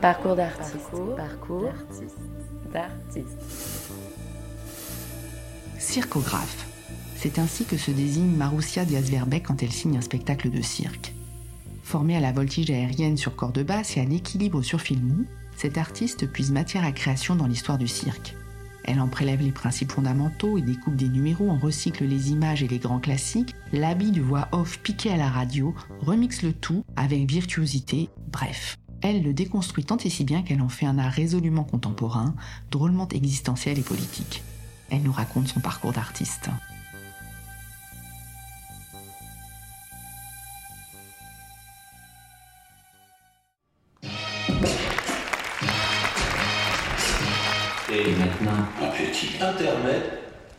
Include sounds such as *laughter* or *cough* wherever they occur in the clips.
Parcours d'artiste. Parcours d'artiste. Circographe. C'est ainsi que se désigne Marussia Diaz-Verbeck quand elle signe un spectacle de cirque. Formée à la voltige aérienne sur corde basse et à l'équilibre sur fil mou, cette artiste puise matière à création dans l'histoire du cirque. Elle en prélève les principes fondamentaux et découpe des numéros, en recycle les images et les grands classiques, l'habit du voix off piqué à la radio, remixe le tout avec virtuosité, bref. Elle le déconstruit tant et si bien qu'elle en fait un art résolument contemporain, drôlement existentiel et politique. Elle nous raconte son parcours d'artiste. Et maintenant, un petit intermède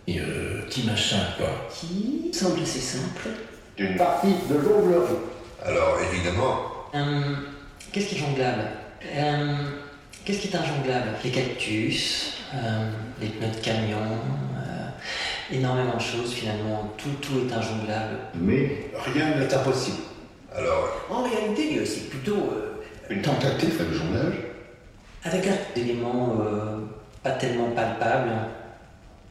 et euh, petit machin, quoi. Qui semble assez simple. D'une partie de jonglerie. Alors, évidemment, Euh, Qu'est-ce qui est jonglable? Euh, Qu'est-ce qui est injonglable? Les cactus, euh, les pneus de camion, euh, énormément de choses finalement. Tout, tout est injonglable. Mais rien n'est impossible. alors, En réalité, c'est plutôt euh, Une tentative le jonglage avec un élément euh, pas tellement palpable.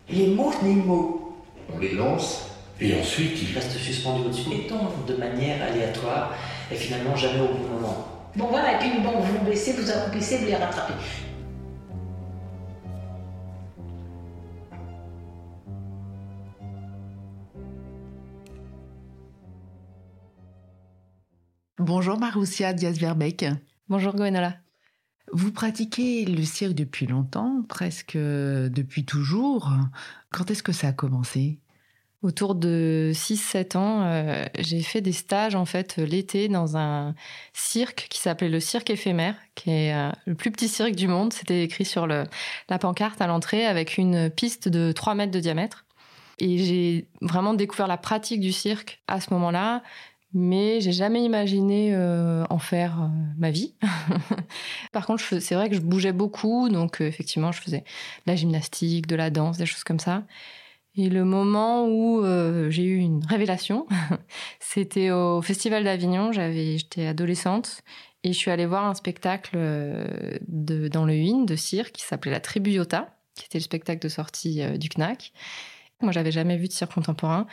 Les mots n'est mots. On les lance Et ensuite, Il il reste suspendu au-dessus et tombe de manière aléatoire et finalement jamais au bon moment. Bon voilà, et puis bon, vous vous baissez, vous accomplissez, vous les rattrapez. Bonjour Marussia Diaz-Verbeck. Bonjour Gwenola. Vous pratiquez le cirque depuis longtemps, presque depuis toujours. Quand est-ce que ça a commencé? Autour de 6-7 ans, euh, j'ai fait des stages en fait l'été dans un cirque qui s'appelait le cirque éphémère, qui est euh, le plus petit cirque du monde. C'était écrit sur la pancarte à l'entrée avec une piste de 3 mètres de diamètre. Et j'ai vraiment découvert la pratique du cirque à ce moment-là, mais j'ai jamais imaginé euh, en faire ma vie. *laughs* Par contre, c'est vrai que je bougeais beaucoup, donc effectivement, je faisais de la gymnastique, de la danse, des choses comme ça. Et le moment où euh, j'ai eu une révélation, *laughs* c'était au Festival d'Avignon. J'avais, j'étais adolescente et je suis allée voir un spectacle euh, dans le Huyn de cirque qui s'appelait La Tribu Iota, qui était le spectacle de sortie euh, du CNAC. Moi, j'avais jamais vu de cirque contemporain.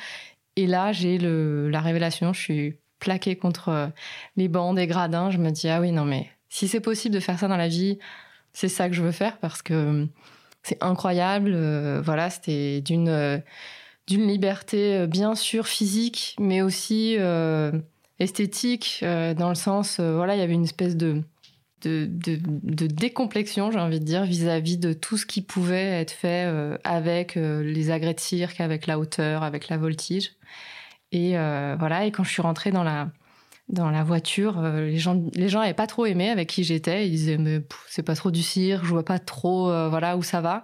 Et là, j'ai la révélation. Je suis plaquée contre les bancs des gradins. Je me dis ah oui non mais si c'est possible de faire ça dans la vie, c'est ça que je veux faire parce que c'est incroyable. euh, voilà, c'était d'une euh, liberté euh, bien sûr physique, mais aussi esthétique dans le sens voilà, il y avait une espèce de de, de, décomplexion, j'ai envie de dire, vis-à-vis de tout ce qui pouvait être fait avec les agrès de cirque, avec la hauteur, avec la voltige. Et voilà, et quand je suis rentrée dans la dans la voiture, euh, les gens les gens avaient pas trop aimé avec qui j'étais. Ils disaient mais c'est pas trop du cirque, je vois pas trop euh, voilà où ça va.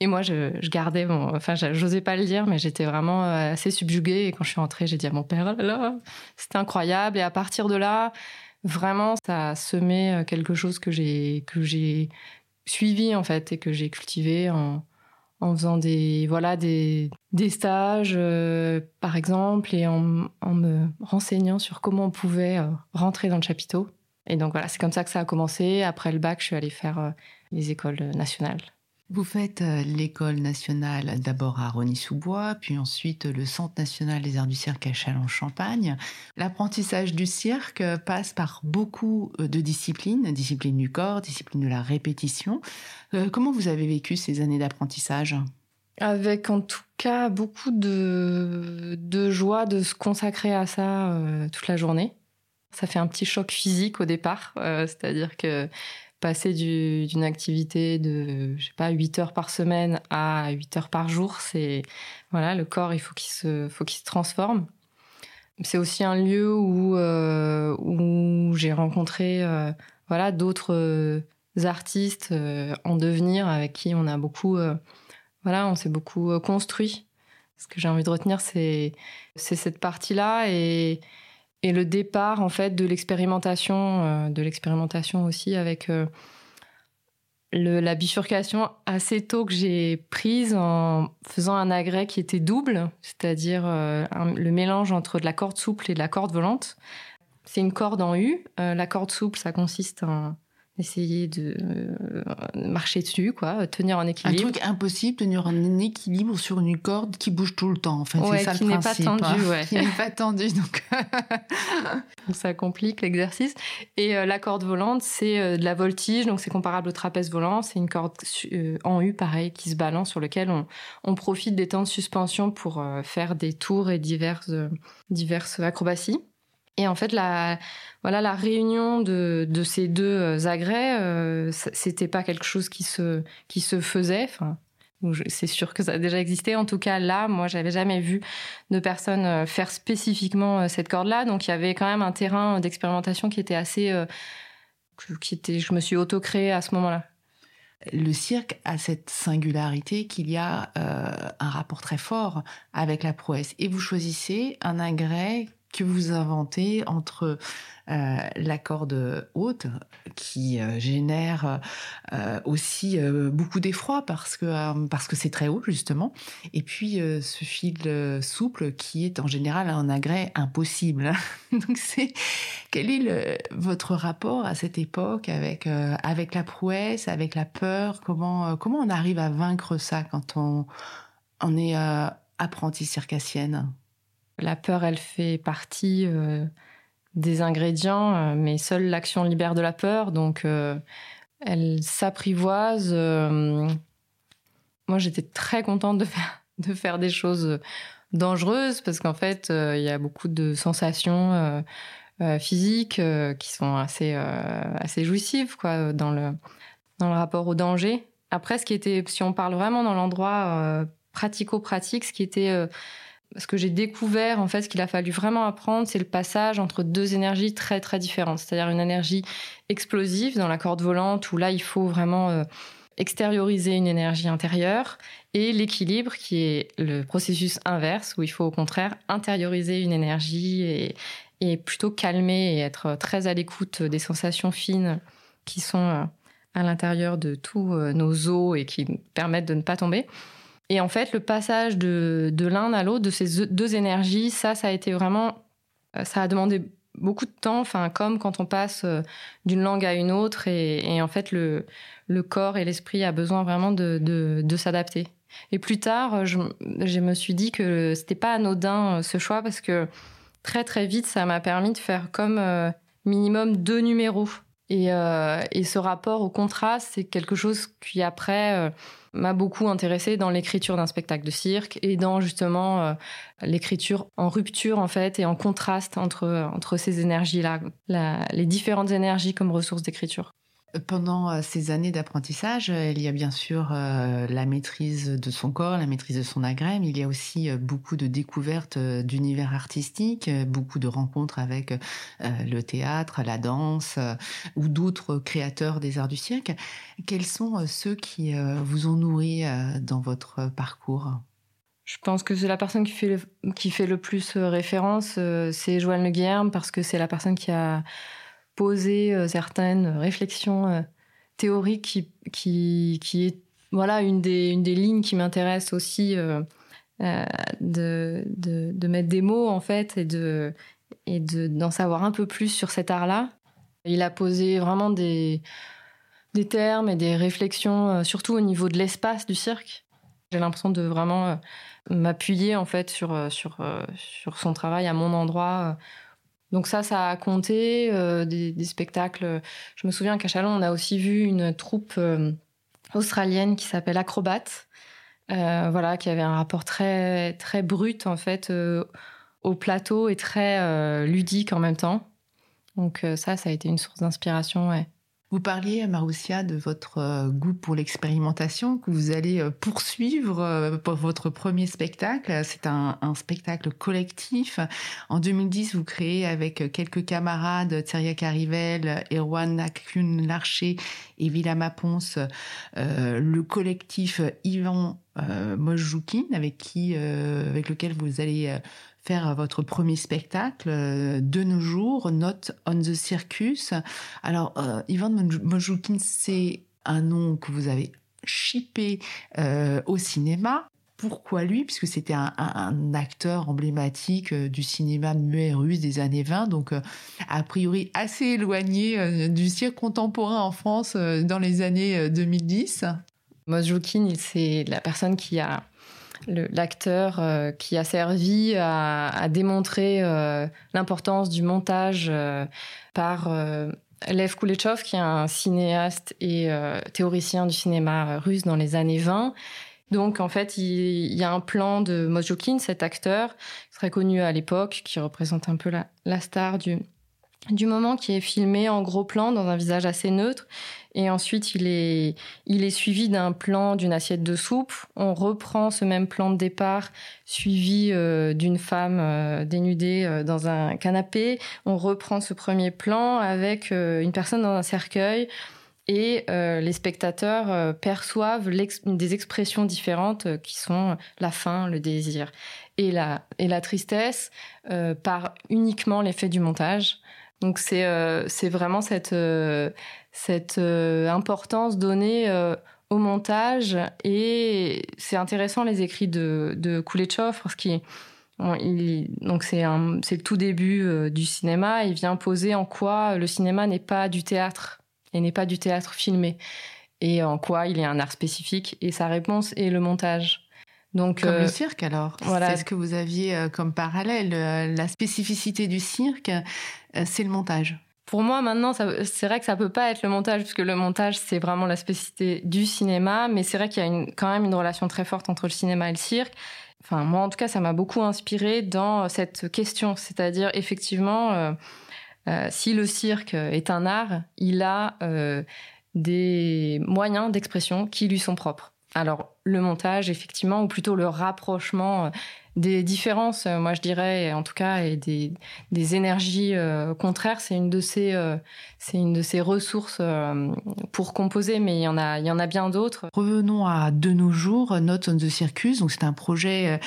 Et moi je, gardais mon, enfin j'osais pas le dire, mais j'étais vraiment euh, assez subjuguée. Et quand je suis rentrée, j'ai dit à mon père oh là là, incroyable. Et à partir de là, vraiment ça a semé quelque chose que j'ai que j'ai suivi en fait et que j'ai cultivé en en faisant des voilà des, des stages euh, par exemple et en, me renseignant sur comment on pouvait euh, rentrer dans le chapiteau. Et donc voilà c'est comme ça que ça a commencé. Après le bac je suis allée faire euh, les écoles nationales Vous faites euh, l'école nationale d'abord à Rony-sous-Bois, puis ensuite le Centre national des arts du cirque à Châlons-Champagne. L'apprentissage du cirque euh, passe par beaucoup euh, de disciplines, discipline du corps, discipline de la répétition. Euh, comment vous avez vécu ces années d'apprentissage? Avec en tout cas beaucoup de, joie de se consacrer à ça euh, toute la journée. Ça fait un petit choc physique au départ, euh, c'est-à-dire que passer du- d'une activité de, je sais pas, 8 heures par semaine à 8 heures par jour, c'est, voilà, le corps, il faut qu'il se, faut qu'il se transforme. C'est aussi un lieu où, euh, où j'ai rencontré, euh, voilà, d'autres artistes en devenir avec qui on a beaucoup, voilà, on s'est beaucoup construit. Ce que j'ai envie de retenir, c'est c'est cette partie-là et, et le départ en fait de l'expérimentation, euh, de l'expérimentation aussi avec euh, le- la bifurcation assez tôt que j'ai prise en faisant un agrès qui était double, c'est-à-dire euh, le mélange entre de la corde souple et de la corde volante. C'est une corde en U. Euh, la corde souple, ça consiste en essayer de euh, marcher dessus, quoi, tenir en Un équilibre. truc impossible, tenir un équilibre sur une corde qui bouge tout le temps. En fait, Ouais, c'est ça qui le n'est pas principe. tendue, hein. ouais. *laughs* Qui n'est pas tendu. *laughs* Donc, ça complique l'exercice. Et euh, la corde volante, c'est euh, de la voltige, donc c'est comparable au trapèze volant. C'est une corde euh, en U, pareil, qui se balance, sur lequel on, on profite des temps de suspension pour faire des tours et diverses, diverses acrobaties. Et en fait, la, voilà, la réunion de, de ces deux euh, agrès, euh, c'était pas quelque chose qui se, qui se faisait. C'est sûr que ça a déjà existé. En tout cas, là, moi, j'avais jamais vu de personnes euh, faire spécifiquement euh, cette corde-là. Donc, il y avait quand même un terrain d'expérimentation qui était assez, qui était, je me suis auto-créée à ce moment-là. le cirque a cette singularité qu'il y a un rapport très fort avec la prouesse. Et vous choisissez un agrès que vous inventez entre euh, la corde haute qui euh, génère euh, aussi beaucoup d'effroi parce que parce que c'est très haut justement. Et puis ce fil souple qui est en général un agrès impossible. *laughs* Donc c'est quel est votre rapport à cette époque avec avec la prouesse avec la peur? Comment comment on arrive à vaincre ça quand on on est apprenti circassienne? La peur, elle fait partie euh, des ingrédients, euh, mais seule l'action libère de la peur. Donc, euh, elle s'apprivoise. moi, j'étais très contente de faire, *laughs* de faire des choses dangereuses parce qu'en fait, il y a beaucoup de sensations physiques qui sont assez, assez jouissives quoi, dans, le, dans le rapport au danger. Après, ce qui était, si on parle vraiment dans l'endroit pratico-pratique, ce qui était ce que j'ai découvert, en fait, ce qu'il a fallu vraiment apprendre, c'est le passage entre deux énergies très très différentes. C'est-à-dire une énergie explosive dans la corde volante où là, il faut vraiment euh, extérioriser une énergie intérieure et l'équilibre qui est le processus inverse où il faut au contraire intérioriser une énergie et, et plutôt calmer et être très à l'écoute des sensations fines qui sont euh, à l'intérieur de tous euh, nos os et qui permettent de ne pas tomber. Et en fait, le passage de, de l'un à l'autre, de ces deux énergies, ça, ça a été vraiment. euh, Ça a demandé beaucoup de temps, enfin, comme quand on passe euh, d'une langue à une autre. Et, en fait, le, le corps et l'esprit a besoin vraiment de, de, s'adapter. Et plus tard, je, je me suis dit que c'était pas anodin euh, ce choix parce que très très vite, ça m'a permis de faire comme minimum deux numéros. Et, euh, et ce rapport au contraste, c'est quelque chose qui après euh, m'a beaucoup intéressé dans l'écriture d'un spectacle de cirque et dans justement euh, l'écriture en rupture en fait et en contraste entre entre ces énergies là, les différentes énergies comme ressources d'écriture. Pendant euh, ces années d'apprentissage, euh, il y a bien sûr euh, la maîtrise de son corps, la maîtrise de son agrès, mais il y a aussi beaucoup de découvertes d'univers artistiques, euh, beaucoup de rencontres avec le théâtre, la danse ou d'autres créateurs des arts du cirque. Quels sont ceux qui vous ont nourri dans votre parcours? Je pense que c'est la personne qui fait le, qui fait le plus référence, c'est Joël Le Guilherme, parce que c'est la personne qui a poser euh, certaines réflexions euh, théoriques qui, est voilà une des, lignes qui m'intéresse aussi euh, euh, de, mettre des mots en fait et de d'en savoir un peu plus sur cet art-là. Il a posé vraiment des, termes et des réflexions, euh, surtout au niveau de l'espace du cirque. J'ai l'impression de vraiment euh, m'appuyer en fait sur, sur son travail à mon endroit donc ça, ça a compté euh, des, des, spectacles. Je me souviens qu'à Chalon, on a aussi vu une troupe euh, australienne qui s'appelle Acrobat, euh, voilà, qui avait un rapport très très brut en fait euh, au plateau et très euh, ludique en même temps. Donc euh, ça, ça a été une source d'inspiration. Ouais. Vous parliez, Maroussia, de votre euh, goût pour l'expérimentation que vous allez euh, poursuivre euh, pour votre premier spectacle. C'est un, spectacle collectif. En 2010, vous créez avec quelques camarades, Thierry Carivel, Erwan Nakun Larcher et Villama Ponce, le collectif Ivan euh, avec, avec lequel vous allez faire votre premier spectacle euh, de nos jours, Not on the Circus. Alors, euh, Ivan Mojoukin, c'est un nom que vous avez chippé euh, au cinéma. pourquoi lui? Puisque c'était un, acteur emblématique du cinéma muet russe des années 20, donc a priori assez éloigné du cirque contemporain en France dans les années 2010. Mosjoukin, c'est la personne qui a l'acteur euh, qui a servi à, démontrer euh, l'importance du montage euh, par Lev Kuleshov, qui est un cinéaste et théoricien du cinéma russe dans les années 20. Donc en fait, il, y a un plan de Mosjoukin, cet acteur très connu à l'époque, qui représente un peu la, star du moment qui est filmé en gros plan dans un visage assez neutre et ensuite il est suivi d'un plan d'une assiette de soupe. On reprend ce même plan de départ suivi euh, d'une femme euh, dénudée euh, dans un canapé. On reprend ce premier plan avec une personne dans un cercueil. Et les spectateurs perçoivent des expressions différentes qui sont la faim, le désir et la tristesse par uniquement l'effet du montage. Donc c'est euh, c'est vraiment cette euh, euh, importance donnée au montage et c'est intéressant les écrits de de parce qu'il donc c'est c'est le tout début du cinéma. Il vient poser en quoi le cinéma n'est pas du théâtre et n'est pas du théâtre filmé et en quoi il est un art spécifique. Et sa réponse est le montage. Donc, comme le cirque alors. Voilà. C'est ce que vous aviez comme parallèle. La spécificité du cirque, euh, c'est le montage. Pour moi, maintenant, c'est vrai que ça peut pas être le montage, puisque le montage, c'est vraiment la spécificité du cinéma, mais c'est vrai qu'il y a quand même une relation très forte entre le cinéma et le cirque. Enfin, moi, en tout cas, ça m'a beaucoup inspiré dans cette question. C'est-à-dire, effectivement, euh, euh, si le cirque est un art, il a des moyens d'expression qui lui sont propres. Alors, le montage, effectivement, ou plutôt le rapprochement des différences, euh, moi je dirais, en tout cas, et des, des énergies euh, contraires, c'est une de ces, euh, une de ces ressources pour composer, mais il y en a, il y en a bien d'autres. Revenons à de nos jours, Notes on the Circus. C'est un projet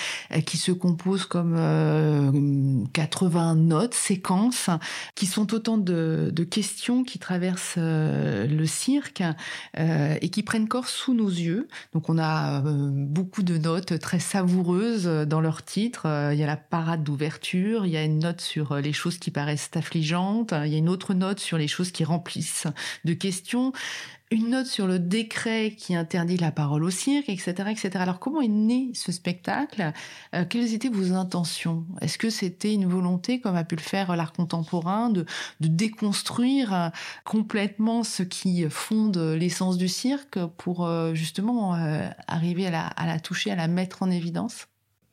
qui se compose comme 80 notes, séquences, qui sont autant de, de questions qui traversent le cirque et qui prennent corps sous nos yeux. Donc on a beaucoup de notes très savoureuses dans leur titre. Euh, il y a la parade d'ouverture, il y a une note sur euh, les choses qui paraissent affligeantes, il y a une autre note sur les choses qui remplissent de questions une note sur le décret qui interdit la parole au cirque, etc., etc. Alors comment est né ce spectacle? Euh, Quelles étaient vos intentions? Est-ce que c'était une volonté, comme a pu le faire l'art contemporain, de, déconstruire complètement ce qui fonde l'essence du cirque pour justement arriver à la toucher, à la mettre en évidence?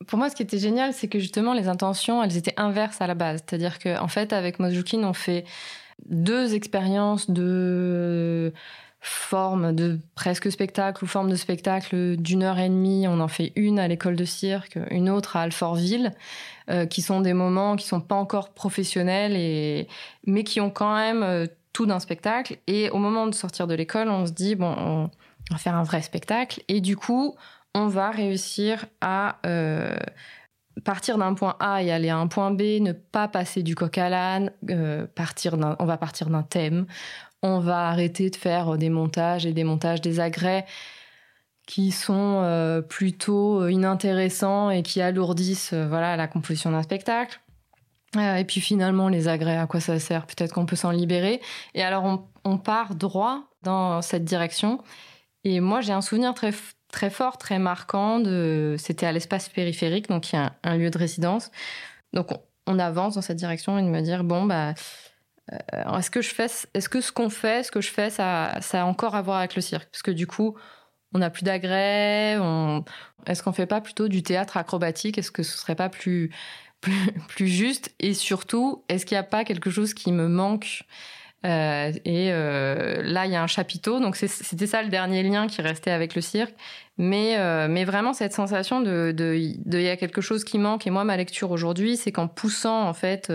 Pour moi, ce qui était génial, c'est que justement, les intentions, elles étaient inverses à la base. C'est-à-dire qu'en en fait, avec Mozjukin, on fait deux expériences de forme de presque spectacle ou forme de spectacle d'une heure et demie. On en fait une à l'école de cirque, une autre à Alfortville, euh, qui sont des moments qui sont pas encore professionnels et mais qui ont quand même euh, tout d'un spectacle. Et au moment de sortir de l'école, on se dit bon, on va faire un vrai spectacle. Et du coup, on va réussir à euh, partir d'un point A et aller à un point B, ne pas passer du coq à l'âne, euh, on va partir d'un thème, on va arrêter de faire des montages et des montages des agrès qui sont euh, plutôt inintéressants et qui alourdissent voilà la composition d'un spectacle. et puis finalement, les agrès, à quoi ça sert? Peut-être qu'on peut s'en libérer. Et alors, on, part droit dans cette direction. Et moi, j'ai un souvenir très très fort, très marquant. C'était à l'espace périphérique, donc il y a un, lieu de résidence. Donc on, avance dans cette direction et de me dire bon bah euh, est-ce que je fais, est-ce que ce qu'on fait, ce que je fais, ça, ça a encore à voir avec le cirque? Parce que du coup, on n'a plus d'agrès. On... Est-ce qu'on fait pas plutôt du théâtre acrobatique? Est-ce que ce serait pas plus, *laughs* plus, plus juste? Et surtout, est-ce qu'il n'y a pas quelque chose qui me manque? Euh, et euh, là, il y a un chapiteau. Donc c'était ça le dernier lien qui restait avec le cirque. Mais, euh, mais vraiment cette sensation de, de, de, y a quelque chose qui manque. Et moi, ma lecture aujourd'hui, c'est qu'en poussant en fait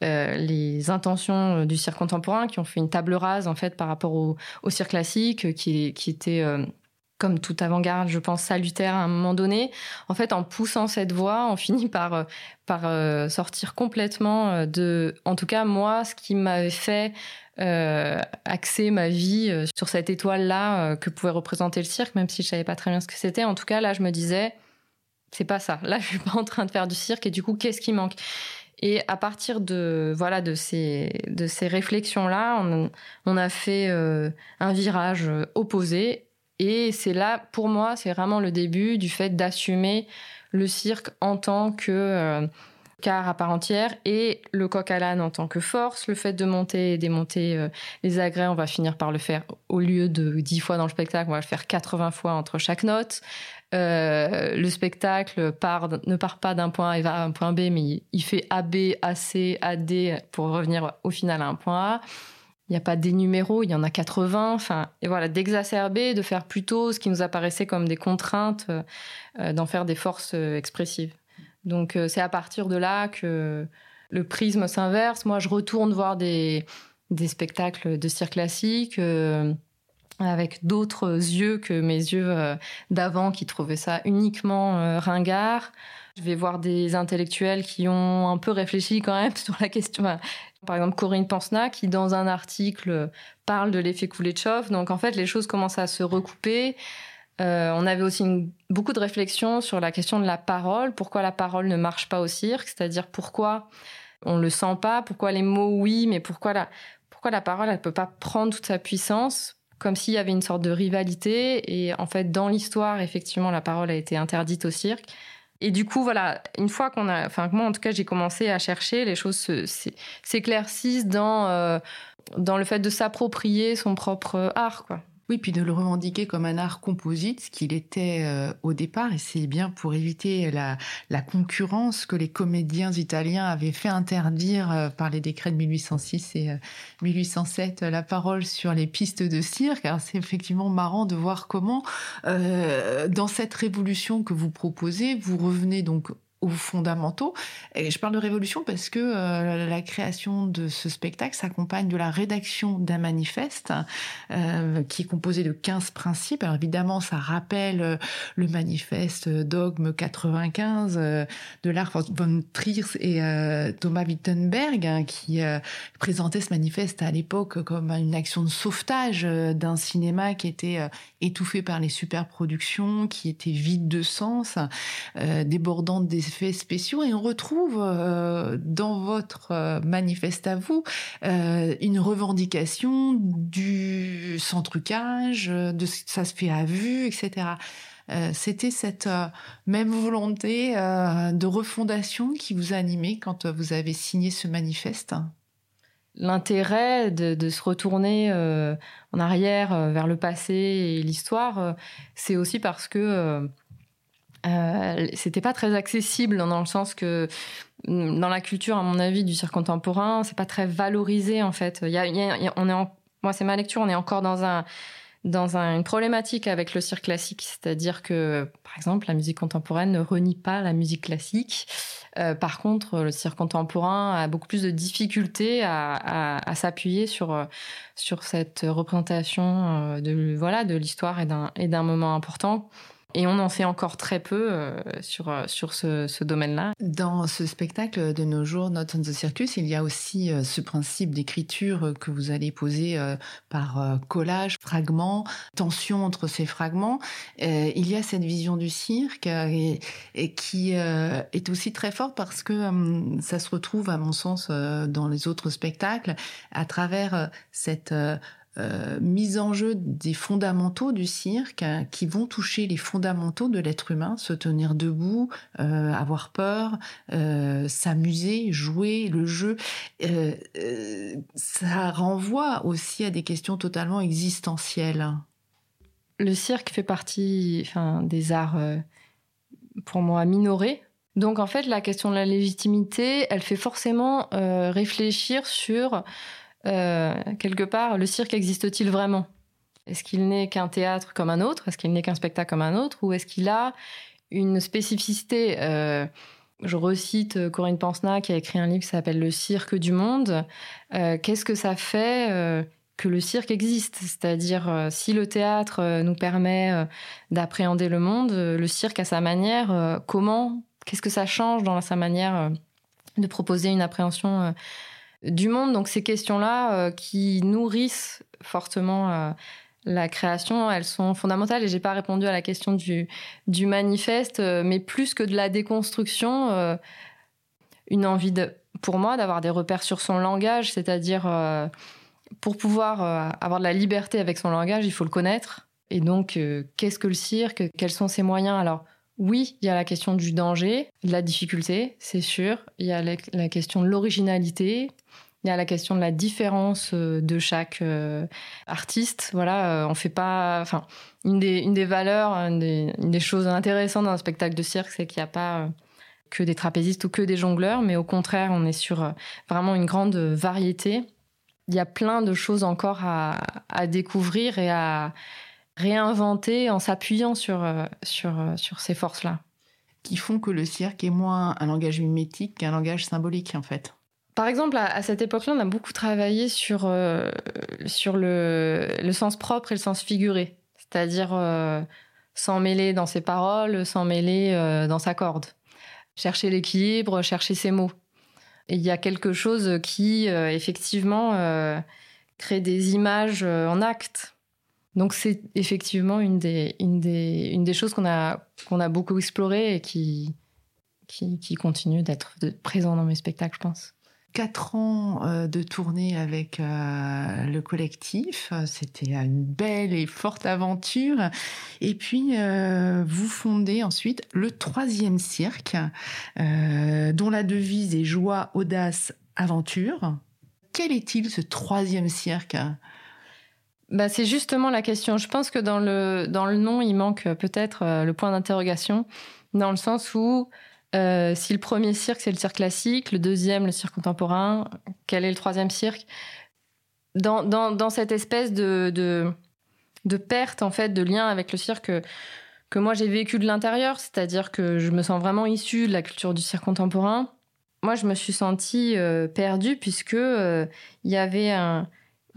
les intentions du cirque contemporain, qui ont fait une table rase en fait par rapport au, cirque classique, qui était comme toute avant-garde, je pense, salutaire à un moment donné. En fait, en poussant cette voie, on *laughs* finit par, euh, par euh, sortir complètement euh, de, en tout cas, moi, ce qui m'avait fait euh, axer ma vie sur cette étoile-là que pouvait représenter le cirque, même si je savais pas très bien ce que c'était. En tout cas, là, je me disais, c'est pas ça. Là, *laughs* je suis pas en train de faire du cirque et du coup, qu'est-ce qui manque? Et à partir de voilà de ces de ces réflexions là, on, on a fait euh, un virage opposé et c'est là pour moi, c'est vraiment le début du fait d'assumer le cirque en tant que euh, car à part entière et le coq à l'âne en tant que force. Le fait de monter et démonter euh, les agrès, on va finir par le faire au lieu de 10 fois dans le spectacle, on va le faire 80 fois entre chaque note. Euh, le spectacle ne part pas d'un point A et va à un point B, mais il fait AB, AC, AD pour revenir au final à un point A. Il n'y a pas des numéros, il y en a 80. Enfin, et voilà, d'exacerber, de faire plutôt ce qui nous apparaissait comme des contraintes, euh, d'en faire des forces expressives. Donc euh, c'est à partir de là que le prisme s'inverse. Moi, je retourne voir des, spectacles de cirque classique euh, avec d'autres yeux que mes yeux euh, d'avant qui trouvaient ça uniquement ringard. Je vais voir des intellectuels qui ont un peu réfléchi quand même *laughs* sur la question. Par exemple, Corinne Pansna, qui dans un article parle de l'effet Kuleshov. Donc en fait, les choses commencent à se recouper. Euh, on avait aussi beaucoup de réflexions sur la question de la parole, pourquoi la parole ne marche pas au cirque, c'est-à-dire pourquoi on le sent pas, pourquoi les mots oui, mais pourquoi la, pourquoi la parole elle peut pas prendre toute sa puissance, comme s'il y avait une sorte de rivalité. Et en fait, dans l'histoire, effectivement, la parole a été interdite au cirque. Et du coup, voilà, une fois qu'on a, enfin moi en tout cas, j'ai commencé à chercher, les choses s'éclaircissent dans euh, dans le fait de s'approprier son propre art, quoi. Oui, puis de le revendiquer comme un art composite, ce qu'il était euh, au départ, et c'est bien pour éviter la, concurrence que les comédiens italiens avaient fait interdire euh, par les décrets de 1806 et 1807 euh, la parole sur les pistes de cirque. Alors c'est effectivement marrant de voir comment, dans cette révolution que vous proposez, vous revenez donc aux fondamentaux. Et je parle de révolution parce que euh, la création de ce spectacle s'accompagne de la rédaction d'un manifeste euh, qui est composé de 15 principes. Alors évidemment, ça rappelle euh, le manifeste Dogme 95 de Lars von Trier et Thomas Wittenberg hein, qui présentait ce manifeste à l'époque comme une action de sauvetage d'un cinéma qui était étouffé par les superproductions, qui était vide de sens, débordant des effets spéciaux et on retrouve euh, dans votre euh, manifeste à vous euh, une revendication du sans trucage, de ça se fait à vue, etc. C'était cette même volonté de refondation qui vous a animé quand vous avez signé ce manifeste? L'intérêt de, se retourner en arrière vers le passé et l'histoire, c'est aussi parce que euh, c'était pas très accessible dans le sens que mm, dans la culture, à mon avis, du cirque contemporain, c'est pas très valorisé en fait. Il y a, on est moi, c'est ma lecture, on est encore dans un dans une problématique avec le cirque classique, c'est-à-dire que, par exemple, la musique contemporaine ne renie pas la musique classique. Euh, par contre, le cirque contemporain a beaucoup plus de difficultés à, à, à s'appuyer sur sur cette représentation euh, de voilà de l'histoire et d'un et d'un moment important et on en fait encore très peu euh, sur, euh, sur ce, ce domaine-là. Dans ce spectacle de nos jours, Not on the Circus, il y a aussi euh, ce principe d'écriture que vous allez poser par collage, fragments, tension entre ces fragments. il y a cette vision du cirque qui est aussi très forte parce que ça se retrouve, à mon sens, dans les autres spectacles, à travers cette euh, mise en jeu des fondamentaux du cirque hein, qui vont toucher les fondamentaux de l'être humain, se tenir debout, euh, avoir peur, euh, s'amuser, jouer, le jeu. ça renvoie aussi à des questions totalement existentielles. Le cirque fait partie enfin, des arts, pour moi, minorés. Donc en fait, la question de la légitimité, elle fait forcément réfléchir sur euh, quelque part, le cirque existe-t-il vraiment? Est-ce qu'il n'est qu'un théâtre comme un autre? Est-ce qu'il n'est qu'un spectacle comme un autre? Ou est-ce qu'il a une spécificité euh, Je recite Corinne Pansna qui a écrit un livre qui s'appelle Le cirque du monde. Euh, qu'est-ce que ça fait que le cirque existe, c'est-à-dire si le théâtre nous permet d'appréhender le monde, le cirque à sa manière, comment, qu'est-ce que ça change dans sa manière de proposer une appréhension du monde. Donc ces questions-là euh, qui nourrissent fortement euh, la création, elles sont fondamentales. Et j'ai pas répondu à la question du, du manifeste, euh, mais plus que de la déconstruction, une envie de, pour moi d'avoir des repères sur son langage, c'est-à-dire pour pouvoir avoir de la liberté avec son langage, il faut le connaître. Et donc, qu'est-ce que le cirque? Quels sont ses moyens? Alors, oui, il y a la question du danger, de la difficulté, c'est sûr. Il y a la, question de l'originalité. Il y a la question de la différence euh, de chaque euh, artiste. Voilà, euh, on fait pas. Enfin, une des, valeurs, une des, choses intéressantes dans un spectacle de cirque, c'est qu'il n'y a pas que des trapézistes ou que des jongleurs, mais au contraire, on est sur vraiment une grande variété. Il y a plein de choses encore à découvrir et à réinventer en s'appuyant sur, euh, sur, euh, sur ces forces-là. Qui font que le cirque est moins un langage mimétique qu'un langage symbolique, en fait. Par exemple, à, à cette époque-là, on a beaucoup travaillé sur, euh, sur le, le sens propre et le sens figuré, c'est-à-dire euh, s'en mêler dans ses paroles, s'en mêler euh, dans sa corde, chercher l'équilibre, chercher ses mots. Et il y a quelque chose qui, effectivement, crée des images en acte. Donc c'est effectivement une des, choses qu'on a, beaucoup explorées et qui, continue d'être présent dans mes spectacles, je pense. Quatre ans euh, de tournée avec euh, le collectif, c'était une belle et forte aventure. Et puis, euh, vous fondez ensuite le troisième cirque, dont la devise est joie, audace, aventure. Quel est-il ce troisième cirque? Bah, c'est justement la question. Je pense que dans le, dans le nom, il manque euh, peut-être euh, le point d'interrogation, dans le sens où euh, si le premier cirque, c'est le cirque classique, le deuxième, le cirque contemporain, quel est le troisième cirque? Dans, dans, dans cette espèce de, de, de perte, en fait, de lien avec le cirque que, moi j'ai vécu de l'intérieur, c'est-à-dire que je me sens vraiment issue de la culture du cirque contemporain. Moi, je me suis sentie perdue puisque il y avait un,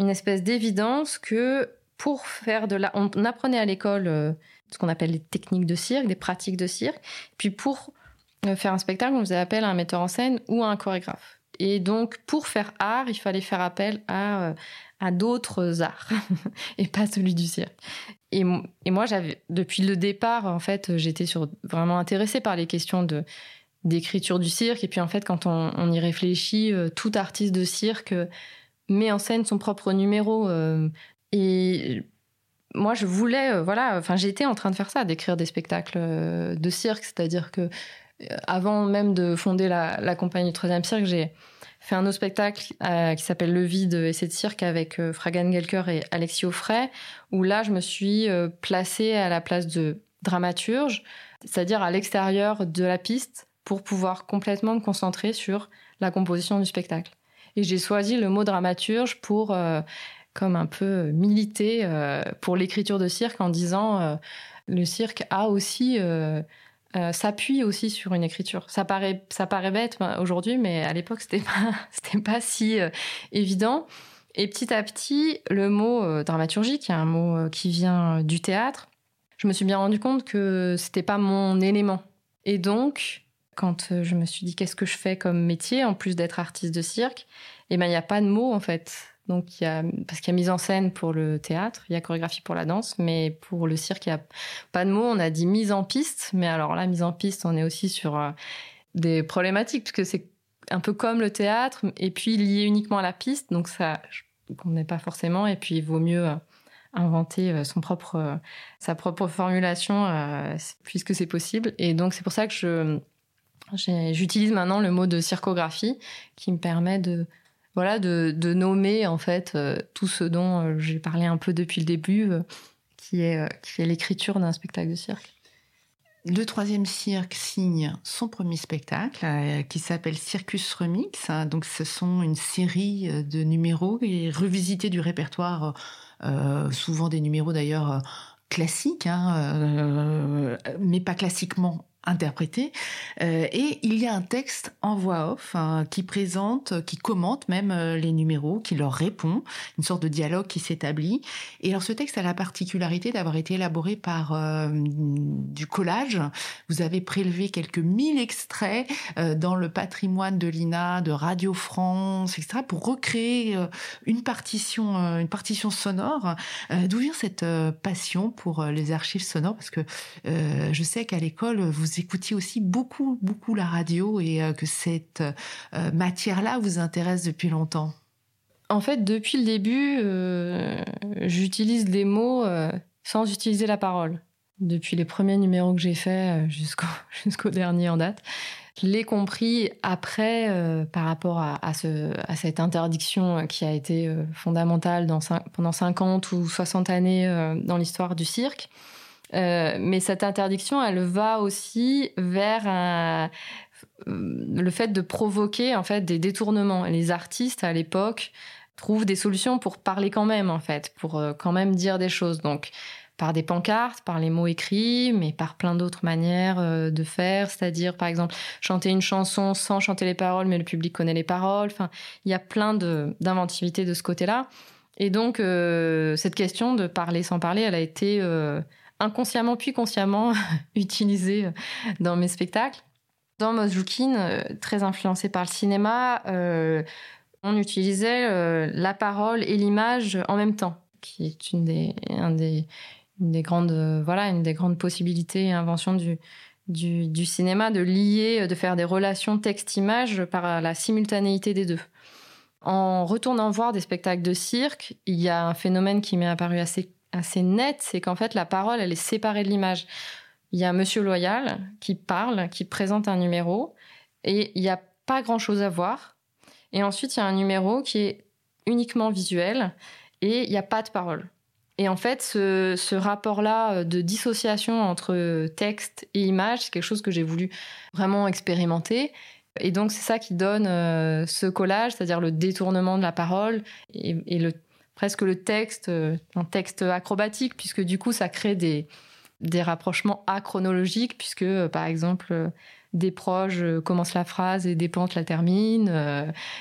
une espèce d'évidence que pour faire de la... On apprenait à l'école euh, ce qu'on appelle les techniques de cirque, des pratiques de cirque. Puis pour euh, faire un spectacle, on faisait appel à un metteur en scène ou à un chorégraphe. Et donc, pour faire art, il fallait faire appel à, euh, à d'autres arts *laughs* et pas celui du cirque. Et, et moi, j'avais, depuis le départ, en fait, j'étais vraiment intéressée par les questions de, d'écriture du cirque. Et puis, en fait, quand on, y réfléchit, tout artiste de cirque met en scène son propre numéro. euh, et moi, je voulais, euh, voilà, enfin, j'étais en train de faire ça, d'écrire des spectacles euh, de cirque. C'est-à-dire que, avant même de fonder la, compagnie du Troisième Cirque, j'ai fait un autre spectacle qui s'appelle Le Vide et c'est de cirque avec Fragan Gelker et Alexis Offray, où là, je me suis placée à la place de dramaturge, c'est-à-dire à, l'extérieur de la piste, pour pouvoir complètement me concentrer sur la composition du spectacle. Et j'ai choisi le mot dramaturge pour, euh, comme un peu militer euh, pour l'écriture de cirque en disant euh, le cirque a aussi euh, s'appuie aussi sur une écriture. Ça paraît, ça paraît bête ben, aujourd'hui, mais à l'époque, c'était *laughs* pas, pas si évident. Et petit à petit, le mot dramaturgie, qui est un mot qui vient du théâtre, je me suis bien rendu compte que c'était pas mon élément. Et donc, quand euh, je me suis dit qu'est-ce que je fais comme métier, en plus d'être artiste de cirque, eh ben, il n'y a pas de mot, en fait. Donc, il y a, parce qu'il y a mise en scène pour le théâtre, il y a chorégraphie pour la danse, mais pour le cirque, il n'y a pas de mot. On a dit mise en piste, mais alors là, mise en piste, on est aussi sur euh, des problématiques, parce que c'est un peu comme le théâtre, et puis lié uniquement à la piste, donc ça, on n'est pas forcément, et puis il vaut mieux euh, inventer son propre, sa propre formulation, puisque c'est possible. Et donc, c'est pour ça que je, j'utilise maintenant le mot de circographie, qui me permet de, voilà, de, nommer en fait euh, tout ce dont euh, j'ai parlé un peu depuis le début, euh, qui est, qui est l'écriture d'un spectacle de cirque. Le troisième cirque signe son premier spectacle qui s'appelle Circus Remix. Donc, ce sont une série de numéros et revisités du répertoire, souvent des numéros d'ailleurs classiques, hein, mais pas classiquement interpréter. Euh, et il y a un texte en voix off hein, qui présente, qui commente même euh, les numéros, qui leur répond, une sorte de dialogue qui s'établit. Et alors ce texte a la particularité d'avoir été élaboré par euh, du collage. Vous avez prélevé quelques mille extraits dans le patrimoine de l'INA, de Radio France, etc., pour recréer une partition, une partition sonore. D'où vient cette passion pour les archives sonores? Parce que je sais qu'à l'école, vous vous écoutiez aussi beaucoup, beaucoup la radio et euh, que cette euh, matière-là vous intéresse depuis longtemps En fait, depuis le début, euh, j'utilise des mots sans utiliser la parole. Depuis les premiers numéros que j'ai faits *laughs* jusqu'au dernier en date. Je l'ai compris après par rapport à, à, ce, à, cette interdiction qui a été fondamentale pendant 50 ou 60 années dans l'histoire du cirque. Euh, mais cette interdiction, elle va aussi vers euh, le fait de provoquer en fait des détournements. Les artistes à l'époque trouvent des solutions pour parler quand même en fait, pour euh, quand même dire des choses. Donc par des pancartes, par les mots écrits, mais par plein d'autres manières de faire, c'est-à-dire par exemple chanter une chanson sans chanter les paroles, mais le public connaît les paroles. Enfin, il y a plein d'inventivité de, ce côté-là. Et donc cette question de parler sans parler, elle a été inconsciemment puis consciemment *laughs* utilisé euh, dans mes spectacles. Dans Mozjukin, euh, très influencé par le cinéma, euh, on utilisait la parole et l'image en même temps, qui est une des, des, grandes, voilà, une des grandes possibilités et inventions du, du, du, cinéma, de lier, de faire des relations texte-image par la simultanéité des deux. En retournant voir des spectacles de cirque, il y a un phénomène qui m'est apparu assez assez net, c'est qu'en fait la parole, elle est séparée de l'image. Il y a Monsieur Loyal qui parle, qui présente un numéro, et il n'y a pas grand-chose à voir. Et ensuite, il y a un numéro qui est uniquement visuel, et il n'y a pas de parole. Et en fait, ce, rapport-là de dissociation entre texte et image, c'est quelque chose que j'ai voulu vraiment expérimenter. Et donc, c'est ça qui donne euh, ce collage, c'est-à-dire le détournement de la parole et le presque le texte, euh, un texte acrobatique, puisque du coup, ça crée des, des rapprochements achronologiques, puisque, euh, par exemple, euh, des proches commencent la phrase et des pentes la terminent,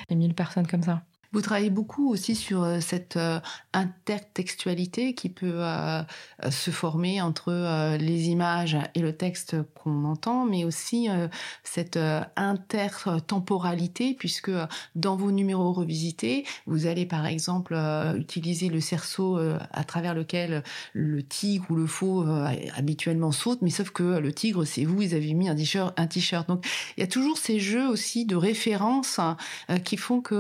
et mille personnes comme ça. Vous travaillez beaucoup aussi sur euh, cette euh, intertextualité qui peut euh, se former entre les images et le texte qu'on entend, mais aussi cette intertemporalité, puisque dans vos numéros revisités, vous allez par exemple utiliser le cerceau à travers lequel le tigre ou le fauve habituellement saute, mais sauf que le tigre, c'est vous, vous avez mis un t-shirt. Donc il y a toujours ces jeux aussi de références qui font que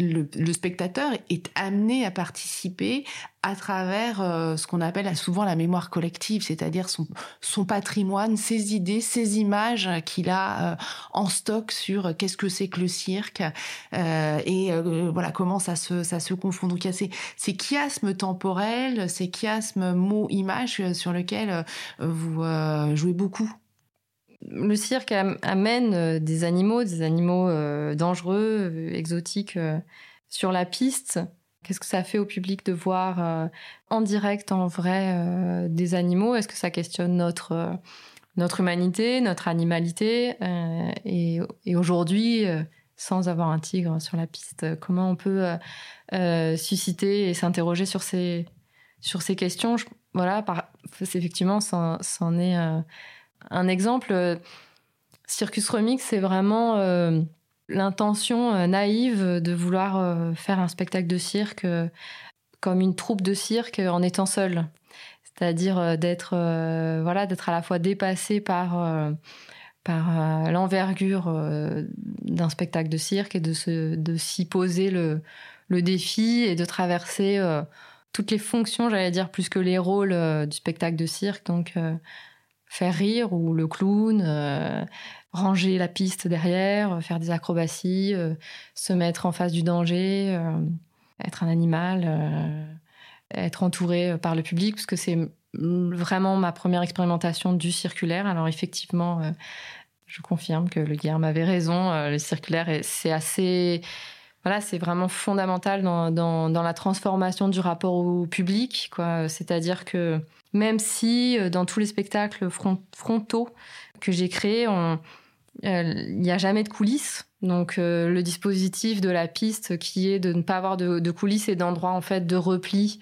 le, spectateur est amené à participer à travers euh, ce qu'on appelle souvent la mémoire collective, c'est-à-dire son, patrimoine, ses idées, ses images qu'il a euh, en stock sur qu'est-ce que c'est que le cirque euh, et voilà comment ça se ça se confond. Donc il y a ces, ces chiasmes temporels, ces chiasmes mots-images sur lesquels vous jouez beaucoup le cirque amène des animaux, des animaux dangereux, exotiques sur la piste. Qu'est-ce que ça fait au public de voir euh, en direct, en vrai, euh, des animaux? Est-ce que ça questionne notre, euh, notre humanité, notre animalité Et, aujourd'hui, sans avoir un tigre sur la piste, comment on peut susciter et s'interroger sur ces, sur ces questions? Voilà, effectivement, c'en est un exemple. Circus Remix, c'est vraiment l'intention euh, naïve de vouloir euh, faire un spectacle de cirque euh, comme une troupe de cirque en étant seul. C'est-à-dire d'être voilà, à la fois dépassé par par l'envergure d'un spectacle de cirque et de se, de s'y poser le, le défi et de traverser toutes les fonctions, j'allais dire, plus que les rôles du spectacle de cirque. Donc, faire rire ou le clown, ranger la piste derrière, euh, faire des acrobaties, euh, se mettre en face du danger, euh, être un animal, être entouré par le public, parce que c'est vraiment ma première expérimentation du circulaire. Alors effectivement, je confirme que le Guillaume avait raison. le circulaire, c'est assez voilà, c'est vraiment fondamental dans, dans, la transformation du rapport au public. C'est-à-dire que même si dans tous les spectacles frontaux que j'ai créé, il n'y a jamais de coulisses. Donc le dispositif de la piste qui est de ne pas avoir de, de coulisses et d'endroits en fait de repli,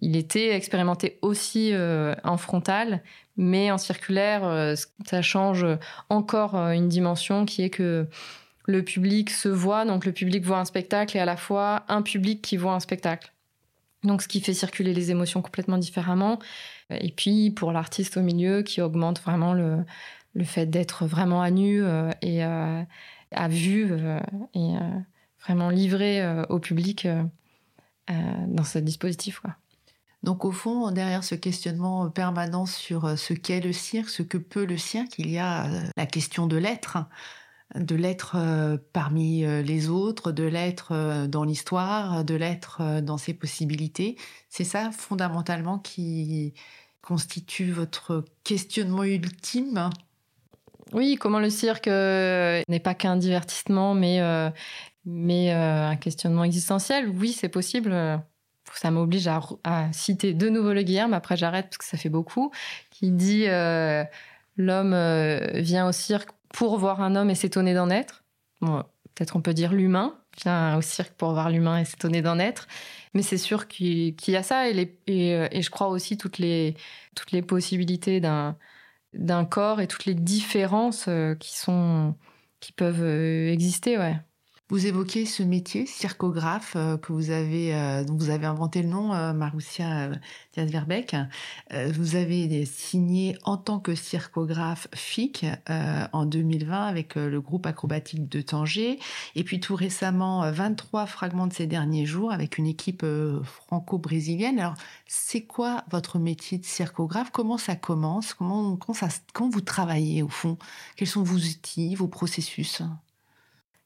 il était expérimenté aussi en frontal, mais en circulaire, ça change encore une dimension qui est que le public se voit, donc le public voit un spectacle et à la fois un public qui voit un spectacle. Donc ce qui fait circuler les émotions complètement différemment. Et puis pour l'artiste au milieu qui augmente vraiment le, le fait d'être vraiment à nu euh, et euh, à vue euh, et vraiment livré au public dans ce dispositif. Donc au fond, derrière ce questionnement permanent sur ce qu'est le cirque, ce que peut le cirque, il y a la question de l'être de l'être euh, parmi euh, les autres, de l'être euh, dans l'histoire, de l'être dans ses possibilités. C'est ça fondamentalement qui constitue votre questionnement ultime? Oui, comment le cirque n'est pas qu'un divertissement, mais, mais un questionnement existentiel? Oui, c'est possible. Ça m'oblige à, citer de nouveau le Guillerme, après j'arrête parce que ça fait beaucoup, qui dit l'homme vient au cirque pour voir un homme et s'étonner d'en être. Peut-être on peut dire l'humain vient au cirque pour voir l'humain et s'étonner d'en être. Mais c'est sûr qu'il y a ça et, et, je crois aussi toutes les, toutes les possibilités d'un corps et toutes les différences euh, qui, sont, qui peuvent euh, exister. Ouais. Vous évoquez ce métier, circographe, euh, que vous avez, euh, dont vous avez inventé le nom, euh, Maroussia Diaz-Verbeck. vous avez signé en tant que circographe FIC en 2020 avec le groupe acrobatique de Tanger. Et puis tout récemment, 23 fragments de ces derniers jours avec une équipe franco-brésilienne. Alors, c'est quoi votre métier de circographe? Comment ça commence? Comment, comment vous travaillez au fond? Quels sont vos outils, vos processus?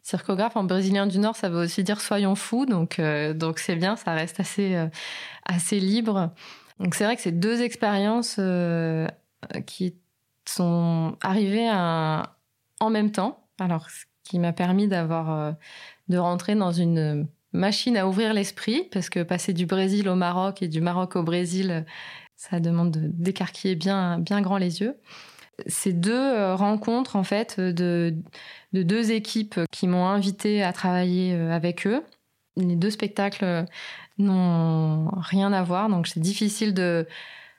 Circographe en brésilien du Nord, ça veut aussi dire soyons fous, donc euh, donc c'est bien, ça reste assez euh, assez libre. Donc c'est vrai que c'est deux expériences euh, qui sont arrivées en même temps. Alors ce qui m'a permis d'avoir de rentrer dans une machine à ouvrir l'esprit parce que passer du Brésil au Maroc et du Maroc au Brésil, ça demande d'écarquiller bien bien grand les yeux ces deux euh, rencontres en fait de, deux équipes qui m'ont invité à travailler euh, avec eux. Les deux spectacles n'ont rien à voir, donc c'est difficile de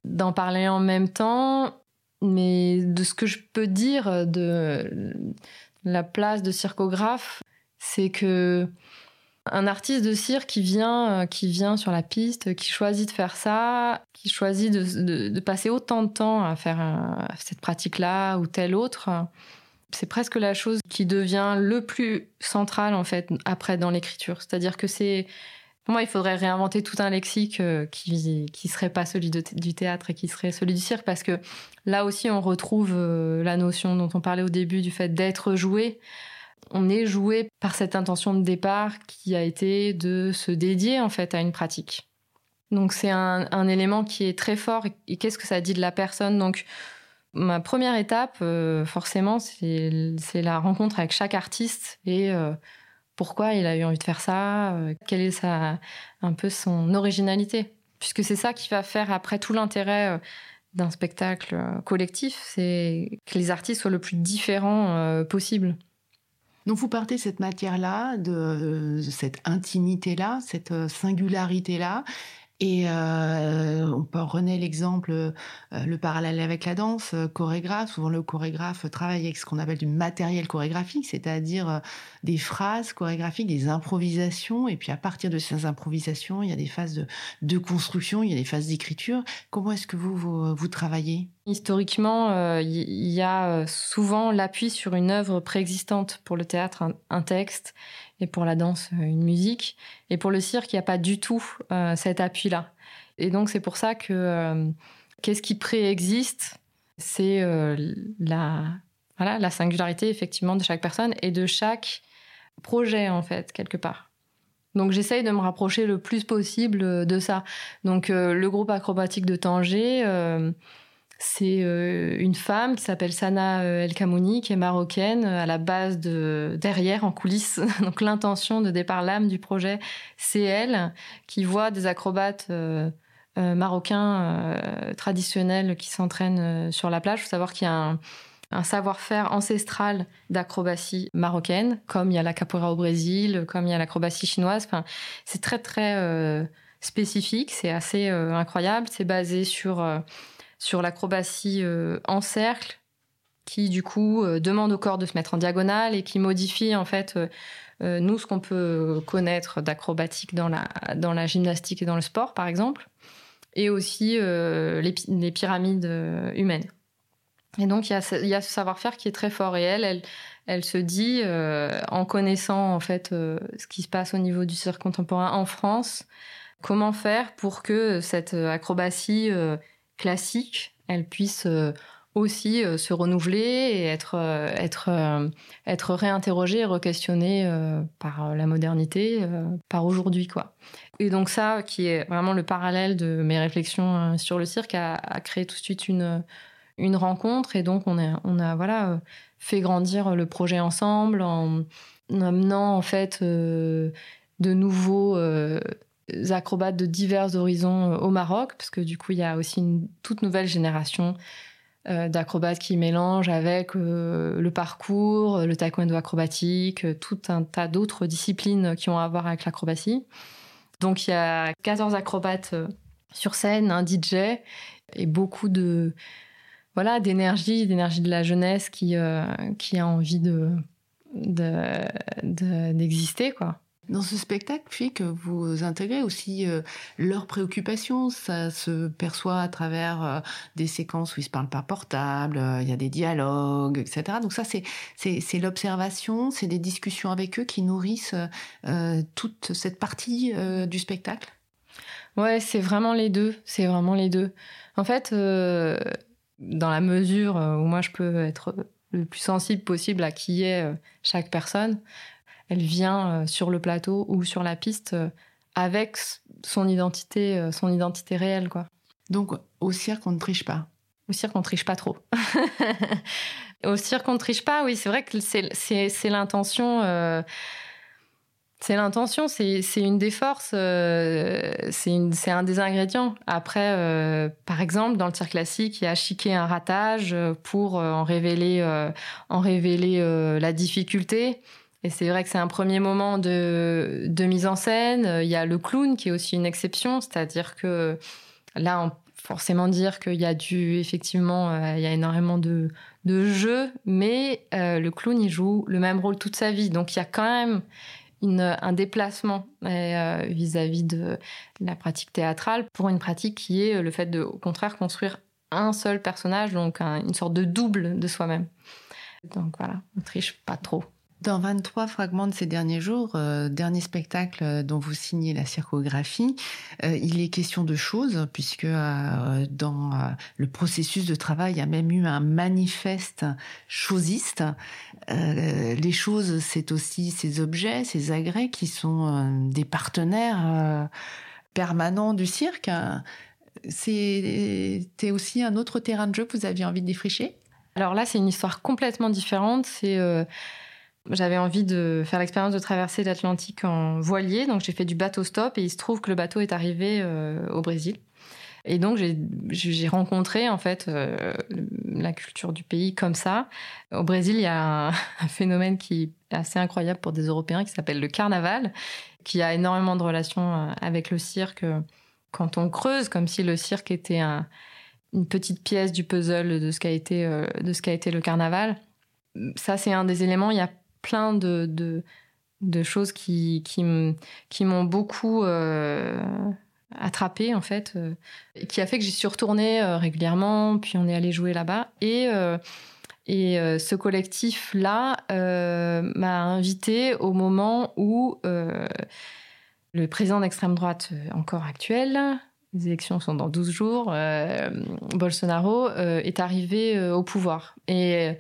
d'en parler en même temps. Mais de ce que je peux dire de la place de circographe, c'est que un artiste de cirque qui vient, euh, qui vient sur la piste, qui choisit de faire ça, qui choisit de, passer autant de temps à faire cette pratique-là ou telle autre, c'est presque la chose qui devient le plus central en fait après dans l'écriture. C'est-à-dire que c'est pour moi, il faudrait réinventer tout un lexique euh, qui qui serait pas celui du théâtre et qui serait celui du cirque parce que là aussi on retrouve euh, la notion dont on parlait au début du fait d'être joué on est joué par cette intention de départ qui a été de se dédier en fait à une pratique. Donc c'est un, élément qui est très fort. Et qu'est-ce que ça dit de la personne? Donc ma première étape, euh, forcément, c'est la rencontre avec chaque artiste et euh, pourquoi il a eu envie de faire ça, euh, quelle est sa, un peu son originalité. Puisque c'est ça qui va faire après tout l'intérêt d'un spectacle collectif, c'est que les artistes soient le plus différents possible. Donc vous partez cette matière-là, de cette intimité-là, cette euh, singularité-là, et euh, on peut renaître l'exemple, euh, le parallèle avec la danse, euh, chorégraphe. Souvent, le chorégraphe travaille avec ce qu'on appelle du matériel chorégraphique, c'est-à-dire des phrases chorégraphiques, des improvisations. Et puis, à partir de ces improvisations, il y a des phases de, construction, il y a des phases d'écriture. Comment est-ce que vous, vous travaillez? Historiquement, il y a souvent l'appui sur une œuvre préexistante pour le théâtre, un texte et pour la danse euh, une musique. Et pour le cirque, il n'y a pas du tout euh, cet appui-là. Et donc c'est pour ça que euh, qu'est-ce qui préexiste, c'est la, voilà, la singularité effectivement de chaque personne et de chaque projet en fait, quelque part. Donc j'essaye de me rapprocher le plus possible de ça. Donc le groupe acrobatique de Tanger c'est euh, une femme qui s'appelle Sana euh, El Kamouni, qui est marocaine, à la base de derrière, en coulisses. *laughs* Donc l'intention de départ, l'âme du projet, c'est elle qui voit des acrobates euh, marocains traditionnels qui s'entraînent sur la plage. Il faut savoir qu'il y a un savoir-faire ancestral d'acrobatie marocaine, comme il y a la capoeira au Brésil, comme il y a l'acrobatie chinoise. C'est très très euh, spécifique, c'est assez euh, incroyable. C'est basé sur euh, sur l'acrobatie en cercle, qui du coup demande au corps de se mettre en diagonale et qui modifie en fait nous ce qu'on peut connaître d'acrobatique dans la dans la gymnastique et dans le sport par exemple, et aussi les, les pyramides humaines. Et donc, il y a ce, y a ce savoir-faire qui est très fort. Et elle, elle, se dit, euh, en connaissant en fait euh, ce qui se passe au niveau du cirque contemporain en France, comment faire pour que cette acrobatie euh, classique, elle puisse euh, aussi se renouveler et être, être, être réinterrogée et re-questionnée par la modernité, par aujourd'hui. quoi. Et donc ça, qui est vraiment le parallèle de mes réflexions sur le cirque, a, créé tout de suite une une rencontre et donc on a, on a voilà euh, fait grandir le projet ensemble en amenant en fait euh, de nouveaux euh, acrobates de divers horizons au Maroc parce que du coup il y a aussi une toute nouvelle génération d'acrobates qui mélangent avec le parcours, le taekwondo acrobatique, tout un tas d'autres disciplines qui ont à voir avec l'acrobatie. Donc il y a 14 acrobates sur scène, un DJ et beaucoup de voilà, d'énergie, d'énergie de la jeunesse qui, euh, qui a envie de, d'exister, de, quoi. Dans ce spectacle, puis que vous intégrez aussi euh, leurs préoccupations, ça se perçoit à travers euh, des séquences où ils se parlent par portable, il y a des dialogues, etc. Donc ça, c'est c'est l'observation, c'est des discussions avec eux qui nourrissent toute cette partie du spectacle. Ouais, c'est vraiment les deux. C'est vraiment les deux. En fait, dans la mesure euh, où moi je peux être le plus sensible possible à qui est euh, chaque personne, elle vient euh, sur le plateau ou sur la piste avec son identité, son identité réelle, quoi. Donc au cirque on ne triche pas. Au cirque on triche pas trop. *laughs* au cirque on ne triche pas, oui, c'est vrai que c'est l'intention. C'est l'intention, c'est une des forces, euh, c'est un des ingrédients. Après, euh, par exemple, dans le tir classique, il y a chiquer un ratage pour euh, en révéler, en révéler la difficulté. Et c'est vrai que c'est un premier moment de, mise en scène. Il y a le clown qui est aussi une exception, c'est-à-dire que là, on peut forcément dire qu'il y a du, effectivement, il y a énormément de, de jeux, mais le clown, il joue le même rôle toute sa vie. Donc il y a quand même un déplacement euh, vis-à-vis de la pratique théâtrale pour une pratique qui est le fait de, au contraire, construire un seul personnage, donc une sorte de double de soi-même. Donc voilà, on triche pas trop. Dans 23 fragments de ces derniers jours, euh, dernier spectacle euh, dont vous signez la circographie, euh, il est question de choses, puisque dans le processus de travail, il y a même eu un manifeste chosiste. les choses, c'est aussi ces objets, ces agrès qui sont des partenaires permanents du cirque. C'était aussi un autre terrain de jeu que vous aviez envie de défricher? Alors là, c'est une histoire complètement différente. C'est j'avais envie de faire l'expérience de traverser l'Atlantique en voilier, donc j'ai fait du bateau stop et il se trouve que le bateau est arrivé euh, au Brésil. Et donc j'ai rencontré en fait euh, la culture du pays comme ça. Au Brésil, il y a *laughs* un, phénomène qui est assez incroyable pour des Européens qui s'appelle le carnaval, qui a énormément de relations euh, avec le cirque. Quand on creuse, comme si le cirque était un, une petite pièce du puzzle de ce qu'a été de été le carnaval. Ça, c'est un des éléments. Il y a plein de, de, choses qui, qui m'ont beaucoup euh, attrapé en fait, euh, qui a fait que j'y suis retournée euh, régulièrement, puis on est allé jouer là-bas. Et, et ce collectif-là m'a invité au moment où le président d'extrême droite encore actuel, les élections sont dans 12 jours, Bolsonaro est arrivé au pouvoir. Et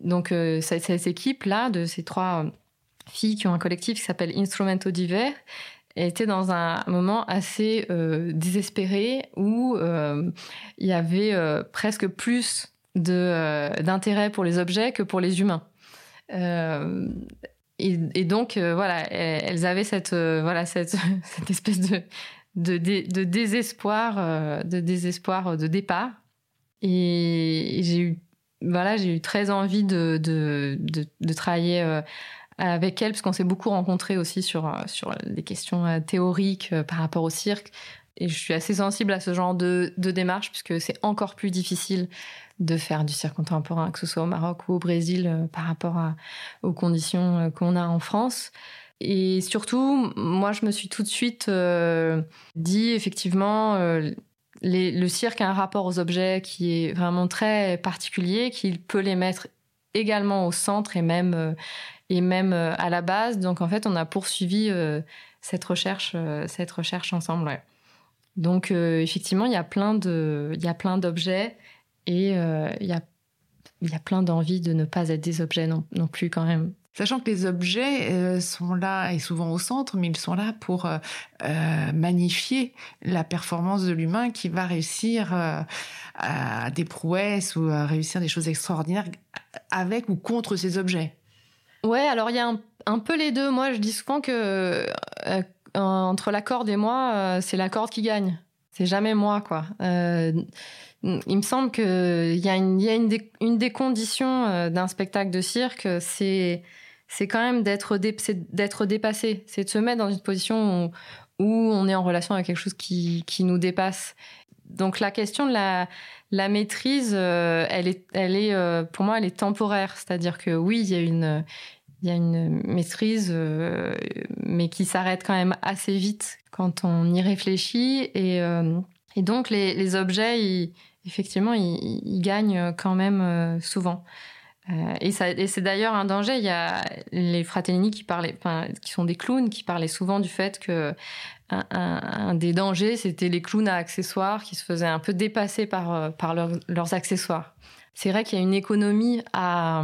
donc euh, cette, équipe-là, de ces trois filles qui ont un collectif qui s'appelle Instrumento Divers, était dans un moment assez euh, désespéré où euh, il y avait presque plus d'intérêt pour les objets que pour les humains. Et, donc voilà, elles avaient cette voilà *laughs* cette, espèce de, de désespoir de désespoir de départ. Et j'ai eu voilà, j'ai eu très envie de, de, de, travailler euh, avec elle, parce qu'on s'est beaucoup rencontrés aussi sur, euh, sur les questions euh, théoriques par rapport au cirque. Et je suis assez sensible à ce genre de, de démarche, puisque c'est encore plus difficile de faire du cirque contemporain, que ce soit au Maroc ou au Brésil, par rapport aux conditions qu'on a en France. Et surtout, moi, je me suis tout de suite dit, effectivement, le cirque a un rapport aux objets qui est vraiment très particulier, qu'il peut les mettre également au centre et même, euh, et même à la base. Donc, en fait, on a poursuivi cette recherche, cette recherche ensemble. Ouais. Donc, effectivement, il y a plein de, il y a plein d'objets et il y a, y a plein d'envies de ne pas être des objets non, non plus quand même. Sachant que les objets euh, sont là et souvent au centre, mais ils sont là pour euh, euh, magnifier la performance de l'humain qui va réussir à des prouesses ou à réussir des choses extraordinaires avec ou contre ces objets. Ouais, alors il y a un, un, peu les deux. Moi, je dis souvent que entre la corde et moi, c'est la corde qui gagne. Jamais moi, quoi. il me semble qu'il y a une, y a une, des, une des conditions d'un spectacle de cirque, c'est c'est quand même d'être d'être dépassé, c'est de se mettre dans une position où, on est en relation avec quelque chose qui, qui nous dépasse. Donc la question de la, la maîtrise, euh, elle est, elle est, euh, pour moi, elle est temporaire. C'est-à-dire que oui, il y a une, il y a une maîtrise, euh, mais qui s'arrête quand même assez vite quand on y réfléchit. Et, et donc les, les objets, ils, effectivement, ils, ils, gagnent quand même souvent. Euh, et, et c'est d'ailleurs un danger. Il y a les Fratellini qui parlaient, qui sont des clowns, qui parlaient souvent du fait que un, un, des dangers, c'était les clowns à accessoires qui se faisaient un peu dépasser par, euh, par leurs accessoires. C'est vrai qu'il y a une économie à,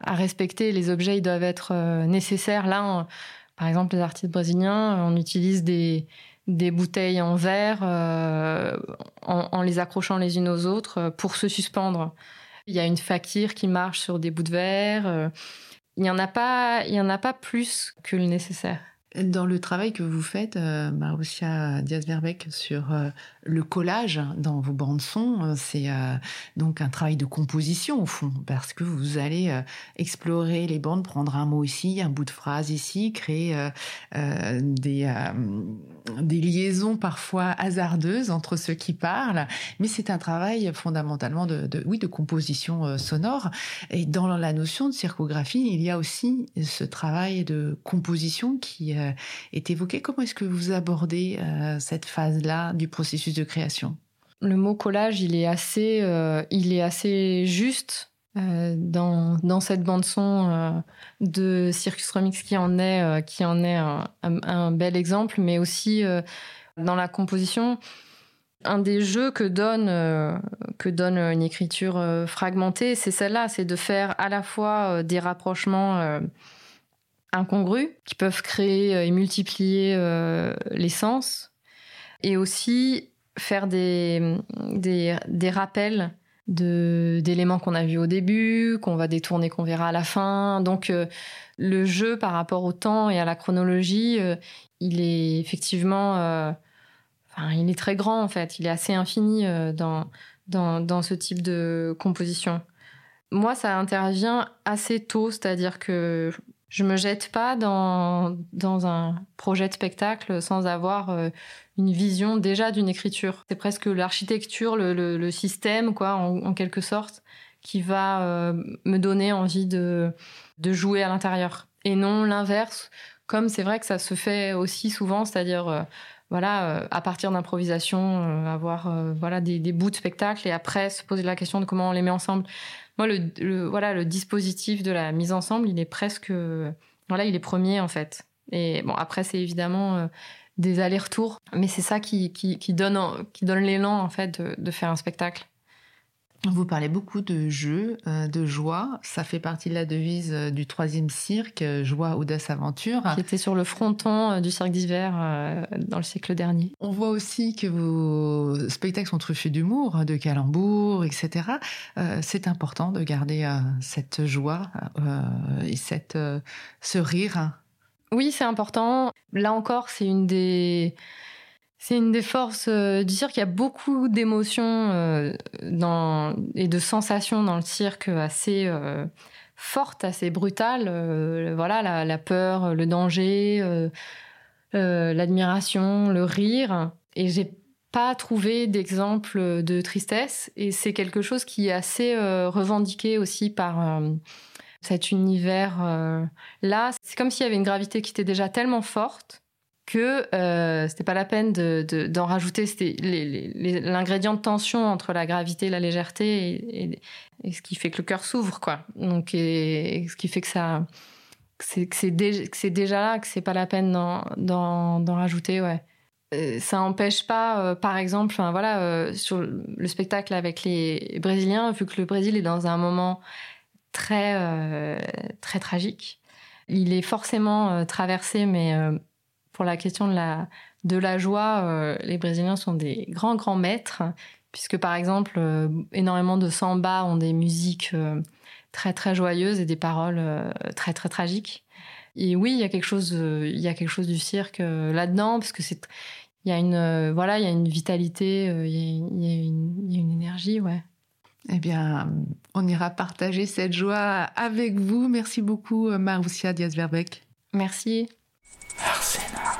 à respecter. Les objets, ils doivent être euh, nécessaires. Là, par exemple, les artistes brésiliens, on utilise des, des bouteilles en verre euh, en, les accrochant les unes aux autres pour se suspendre. Il y a une fakir qui marche sur des bouts de verre. Euh, il n'y en, en a pas plus que le nécessaire. Dans le travail que vous faites, euh, Marussia Diaz-Verbeck, sur euh, le collage dans vos bandes son, euh, c'est euh, donc un travail de composition au fond, parce que vous allez explorer les bandes, prendre un mot ici, un bout de phrase ici, créer des, liaisons parfois hasardeuses entre ceux qui parlent, mais c'est un travail fondamentalement de, oui, de composition sonore. Et dans la notion de circographie, il y a aussi ce travail de composition qui est évoqué. Comment est-ce que vous abordez cette phase-là du processus de création? Le mot collage, il est assez, euh, il est assez juste euh, dans, dans cette bande son euh, de Circus Remix qui en est, euh, qui en est un, bel exemple, mais aussi euh, dans la composition. Un des jeux que donne, euh, que donne une écriture fragmentée, c'est celle-là, c'est de faire à la fois des rapprochements incongrus qui peuvent créer et multiplier les sens, et aussi faire des, des, rappels d'éléments qu'on a vus au début, qu'on va détourner, qu'on verra à la fin. Donc euh, le jeu par rapport au temps et à la chronologie, euh, il est effectivement, euh, enfin, il est très grand en fait. Il est assez infini euh, dans, dans dans ce type de composition. Moi, ça intervient assez tôt, c'est-à-dire que je me jette pas dans, dans un projet de spectacle sans avoir euh, une vision déjà d'une écriture. C'est presque l'architecture, le, le, le, système, quoi, en, quelque sorte, qui va euh, me donner envie de, de jouer à l'intérieur. Et non l'inverse, comme c'est vrai que ça se fait aussi souvent, c'est-à-dire, euh, voilà, à partir d'improvisation, avoir voilà, des, des bouts de spectacle et après se poser la question de comment on les met ensemble moi, le, le, voilà, le dispositif de la mise ensemble, il est presque, voilà, il est premier en fait. Et bon, après, c'est évidemment euh, des allers-retours, mais c'est ça qui, qui, qui, donne, qui donne l'élan en fait de, de faire un spectacle. Vous parlez beaucoup de jeu, euh, de joie. Ça fait partie de la devise euh, du troisième cirque, euh, joie, audace, aventure. Qui était sur le fronton du cirque d'hiver dans le siècle dernier. On voit aussi que vos spectacles sont truffés d'humour, de calembours, etc. C'est important de garder cette joie et cette, ce rire. Oui, c'est important. Là encore, c'est une des C'est une des forces du cirque. Il y a beaucoup d'émotions et de sensations dans le cirque assez fortes, assez brutales. voilà, la, peur, le danger, l'admiration, le rire. Et j'ai pas trouvé d'exemple de tristesse. Et c'est quelque chose qui est assez revendiqué aussi par cet univers-là. c'est comme s'il y avait une gravité qui était déjà tellement forte que euh, c'était pas la peine d'en rajouter. C'était l'ingrédient de tension entre la gravité et la légèreté et, ce qui fait que le cœur s'ouvre, quoi. Donc, et, ce qui fait que ça, c'est c'est déjà là, que c'est pas la peine d'en rajouter, ouais. Euh, ça n'empêche pas, euh, par exemple, voilà, euh, sur le spectacle avec les Brésiliens, vu que le Brésil est dans un moment très très tragique, il est forcément traversé, mais pour la question de la, de la joie, euh, les Brésiliens sont des grands, grands maîtres, puisque par exemple, euh, énormément de samba ont des musiques euh, très, très joyeuses et des paroles très, très tragiques. Et oui, il y a quelque chose, il y a quelque chose du cirque là-dedans, parce que c'est, il y a une, voilà, il y a une vitalité, il y a, une, une énergie, ouais. Eh bien, on ira partager cette joie avec vous. Merci beaucoup, Maroussia Diaz-Verbeck. Merci. Arsenal.